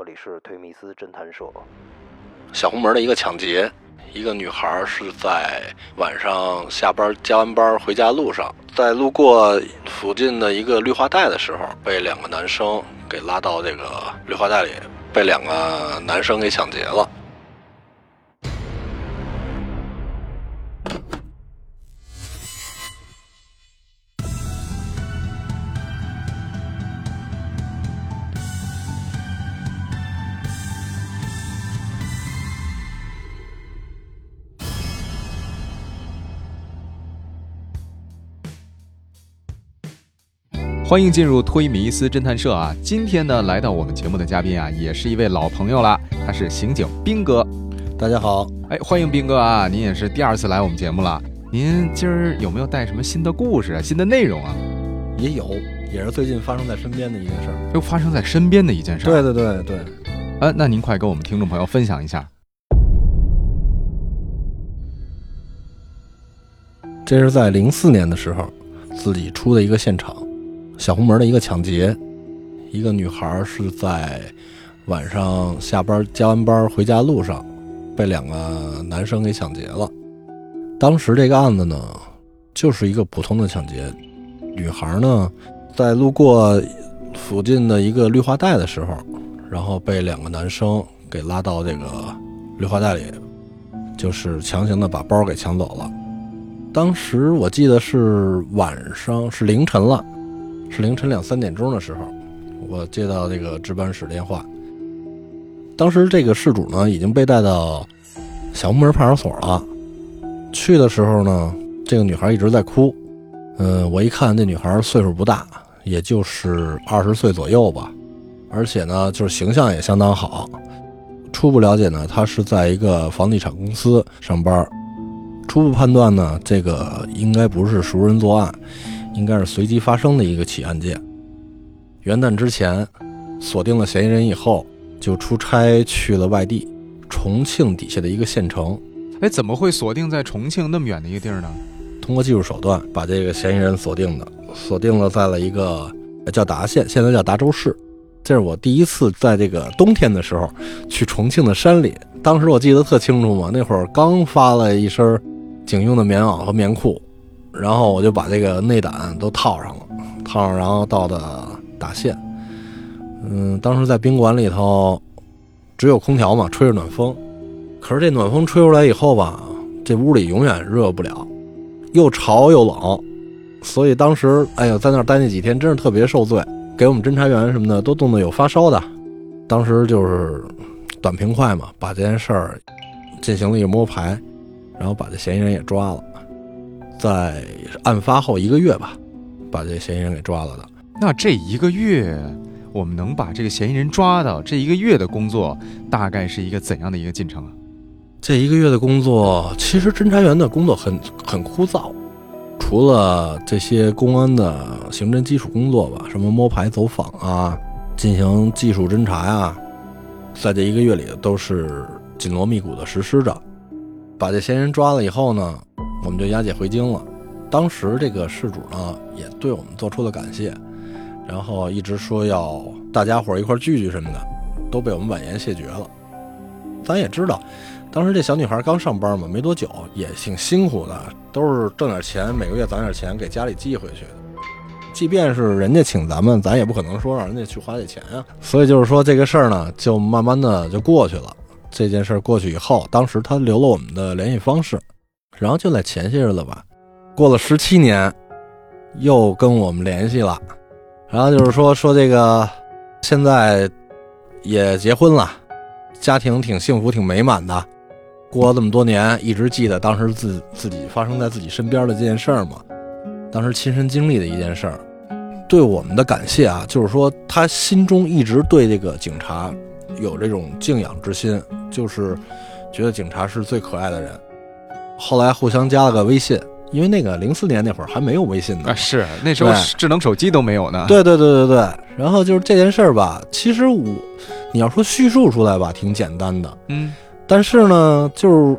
这里是推密斯侦探社。小红门的一个抢劫，一个女孩是在晚上下班加完班回家路上，在路过附近的一个绿化带的时候，被两个男生给拉到这个绿化带里，被两个男生给抢劫了。欢迎进入推迷斯侦探社啊！今天呢，来到我们节目的嘉宾啊，也是一位老朋友了，他是刑警兵哥。大家好，哎，欢迎兵哥啊！您也是第二次来我们节目了。您今儿有没有带什么新的故事、啊新的内容啊？也有，也是最近发生在身边的一件事儿。又发生在身边的一件事。对对对对。啊，那您快跟我们听众朋友分享一下。这是在零四年的时候，自己出的一个现场。小红门的一个抢劫，一个女孩是在晚上下班加完班回家路上，被两个男生给抢劫了。当时这个案子呢，就是一个普通的抢劫。女孩呢，在路过附近的一个绿化带的时候，然后被两个男生给拉到这个绿化带里，就是强行的把包给抢走了。当时我记得是晚上，是凌晨了。是凌晨两三点钟的时候，我接到这个值班室电话。当时这个事主呢已经被带到小木门派出所了。去的时候呢，这个女孩一直在哭。嗯，我一看那女孩岁数不大，也就是二十岁左右吧，而且呢就是形象也相当好。初步了解呢，她是在一个房地产公司上班。初步判断呢，这个应该不是熟人作案。应该是随机发生的一个起案件。元旦之前锁定了嫌疑人以后，就出差去了外地，重庆底下的一个县城。哎，怎么会锁定在重庆那么远的一个地儿呢？通过技术手段把这个嫌疑人锁定的，锁定了在了一个叫达县，现在叫达州市。这是我第一次在这个冬天的时候去重庆的山里。当时我记得特清楚嘛，那会儿刚发了一身警用的棉袄和棉裤。然后我就把这个内胆都套上了，套上，然后到的达县。嗯，当时在宾馆里头，只有空调嘛，吹着暖风。可是这暖风吹出来以后吧，这屋里永远热不了，又潮又冷。所以当时，哎呀，在那儿待那几天，真是特别受罪。给我们侦查员什么的都冻得有发烧的。当时就是短平快嘛，把这件事儿进行了一个摸排，然后把这嫌疑人也抓了。在案发后一个月吧，把这嫌疑人给抓了的。那这一个月，我们能把这个嫌疑人抓到？这一个月的工作大概是一个怎样的一个进程啊？这一个月的工作，其实侦查员的工作很很枯燥，除了这些公安的刑侦基础工作吧，什么摸排走访啊，进行技术侦查呀，在这一个月里都是紧锣密鼓的实施着。把这嫌疑人抓了以后呢？我们就押解回京了。当时这个事主呢，也对我们做出了感谢，然后一直说要大家伙一块聚聚什么的，都被我们婉言谢绝了。咱也知道，当时这小女孩刚上班嘛，没多久，也挺辛苦的，都是挣点钱，每个月攒点钱给家里寄回去的。即便是人家请咱们，咱也不可能说让人家去花这钱呀。所以就是说这个事儿呢，就慢慢的就过去了。这件事过去以后，当时他留了我们的联系方式。然后就在前些日子吧，过了十七年，又跟我们联系了，然后就是说说这个现在也结婚了，家庭挺幸福挺美满的，过了这么多年，一直记得当时自自己发生在自己身边的这件事儿嘛，当时亲身经历的一件事儿，对我们的感谢啊，就是说他心中一直对这个警察有这种敬仰之心，就是觉得警察是最可爱的人。后来互相加了个微信，因为那个零四年那会儿还没有微信呢，是那时候智能手机都没有呢。对对对对对。然后就是这件事儿吧，其实我你要说叙述出来吧，挺简单的，嗯。但是呢，就是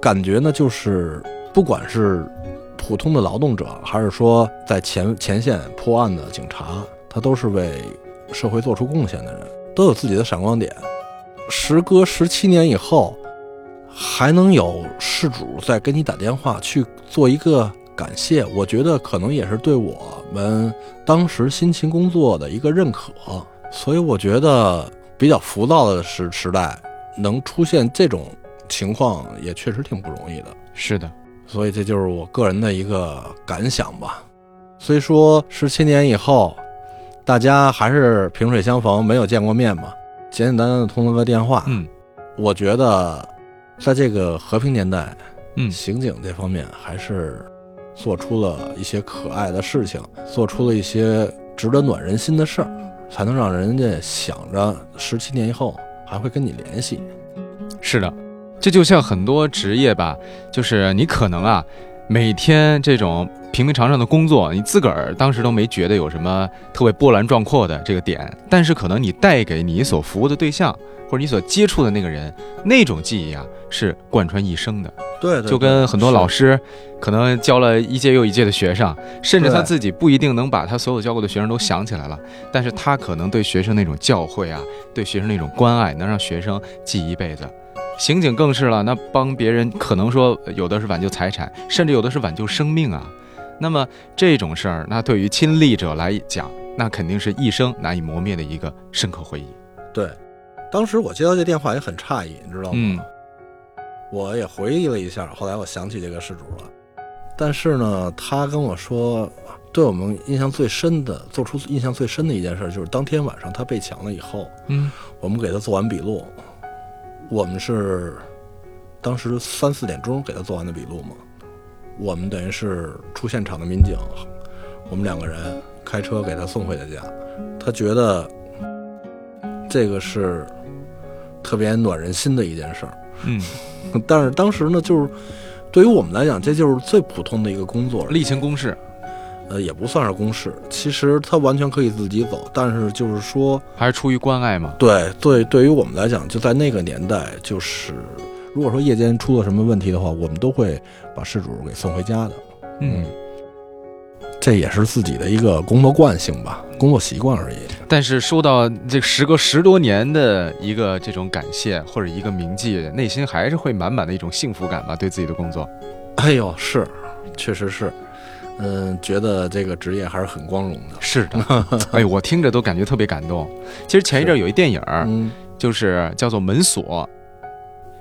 感觉呢，就是不管是普通的劳动者，还是说在前前线破案的警察，他都是为社会做出贡献的人。都有自己的闪光点。时隔十七年以后，还能有事主再给你打电话去做一个感谢，我觉得可能也是对我们当时辛勤工作的一个认可。所以我觉得比较浮躁的时时代，能出现这种情况也确实挺不容易的。是的，所以这就是我个人的一个感想吧。虽说十七年以后，大家还是萍水相逢，没有见过面嘛，简简单单的通了个电话。嗯我觉得，在这个和平年代，嗯刑警这方面还是做出了一些可爱的事情，做出了一些值得暖人心的事儿，才能让人家想着十七年以后还会跟你联系。是的，这就像很多职业吧，就是你可能啊，每天这种平平常常的工作，你自个儿当时都没觉得有什么特别波澜壮阔的这个点，但是可能你带给你所服务的对象或者你所接触的那个人，那种记忆啊是贯穿一生的。对就跟很多老师可能教了一届又一届的学生，甚至他自己不一定能把他所有教过的学生都想起来了，但是他可能对学生那种教诲啊，对学生那种关爱，能让学生记一辈子。刑警更是了，那帮别人可能说有的是挽救财产，甚至有的是挽救生命啊。那么这种事儿，那对于亲历者来讲，那肯定是一生难以磨灭的一个深刻回忆。对，当时我接到这电话也很诧异，你知道吗？嗯我也回忆了一下，后来我想起这个事主了。但是呢，他跟我说，对我们印象最深的，做出印象最深的一件事，就是当天晚上他被抢了以后，嗯我们给他做完笔录。我们是当时三四点钟给他做完的笔录嘛。我们等于是出现场的民警，我们两个人开车给他送回的家。他觉得这个是特别暖人心的一件事儿。嗯，但是当时呢，就是对于我们来讲，这就是最普通的一个工作，例行公事，呃，也不算是公事。其实他完全可以自己走，但是就是说，还是出于关爱嘛。对对，对于我们来讲，就在那个年代，就是如果说夜间出了什么问题的话，我们都会把事主给送回家的。嗯。这也是自己的一个工作惯性吧，工作习惯而已。但是收到这时隔十多年的一个这种感谢或者一个铭记，内心还是会满满的一种幸福感吧，对自己的工作。哎呦，是，确实是，嗯，觉得这个职业还是很光荣的。是的，哎，我听着都感觉特别感动。其实前一阵儿有一电影儿，嗯，就是叫做《门锁》，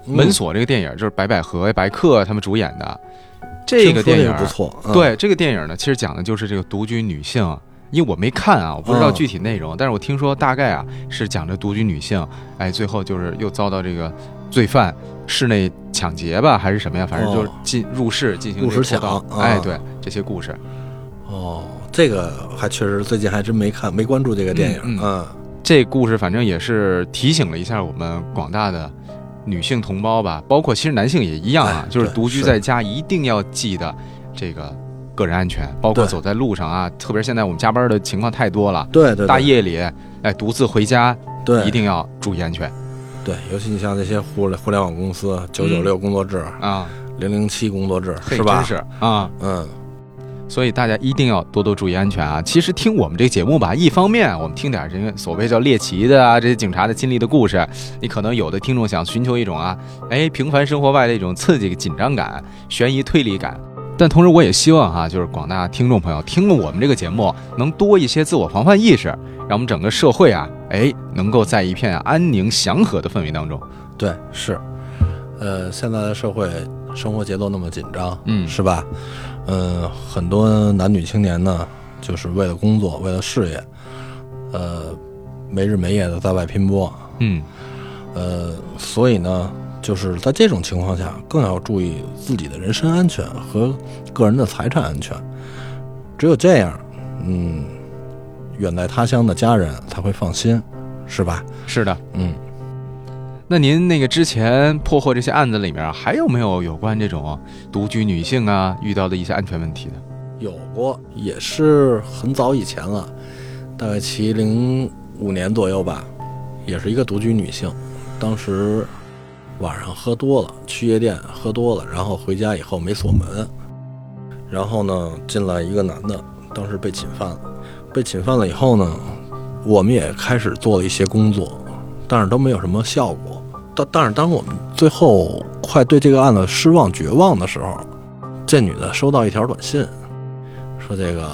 嗯门锁这个电影就是白百合、白客他们主演的。这个电影儿不错，嗯对这个电影呢，其实讲的就是这个独居女性。因为我没看啊，我不知道嗯具体内容，但是我听说大概啊是讲着独居女性，哎，最后就是又遭到这个罪犯室内抢劫吧，还是什么呀？反正就是哦。进入室进行入室抢啊。哎，对这些故事。哦，这个还确实最近还真没看，没关注这个电影。嗯嗯，这故事反正也是提醒了一下我们广大的女性同胞吧，包括其实男性也一样啊哎，就是独居在家一定要记得这个个人安全，包括走在路上啊，特别是现在我们加班的情况太多了，对对对，大夜里哎独自回家对。一定要注意安全对，尤其你像这些互互联网公司，九九六工作制、啊，零零七工作制，是吧？真是啊。嗯，所以大家一定要多多注意安全啊！其实听我们这个节目吧，一方面我们听点这个所谓叫猎奇的啊，这些警察的经历的故事，你可能有的听众想寻求一种啊，哎，平凡生活外的一种刺激、紧张感、悬疑推理感。但同时，我也希望哈、就是广大听众朋友听了我们这个节目，能多一些自我防范意识，让我们整个社会啊，哎，能够在一片安宁祥和的氛围当中。对，是。呃，现在的社会生活节奏那么紧张，嗯是吧？嗯，很多男女青年呢，就是为了工作，为了事业，呃，没日没夜的在外拼搏，嗯，呃，所以呢，就是在这种情况下，更要注意自己的人身安全和个人的财产安全。只有这样，嗯，远在他乡的家人才会放心，是吧？是的。嗯，那您那个之前破获这些案子里面，还有没有有关这种独居女性啊遇到的一些安全问题的？有过，也是很早以前了，大概七零五年左右吧，也是一个独居女性，当时晚上喝多了，去夜店喝多了，然后回家以后没锁门，然后呢进来一个男的，当时被侵犯了，被侵犯了以后呢，我们也开始做了一些工作，但是都没有什么效果。但但是当我们最后快对这个案子失望绝望的时候，这女的收到一条短信，说这个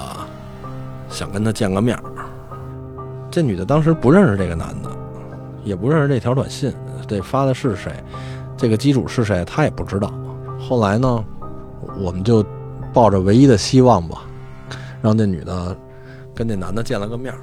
想跟他见个面。这女的当时不认识这个男的，也不认识这条短信，这发的是谁，这个机主是谁，他也不知道。后来呢，我们就抱着唯一的希望吧，让那女的跟那男的见了个面。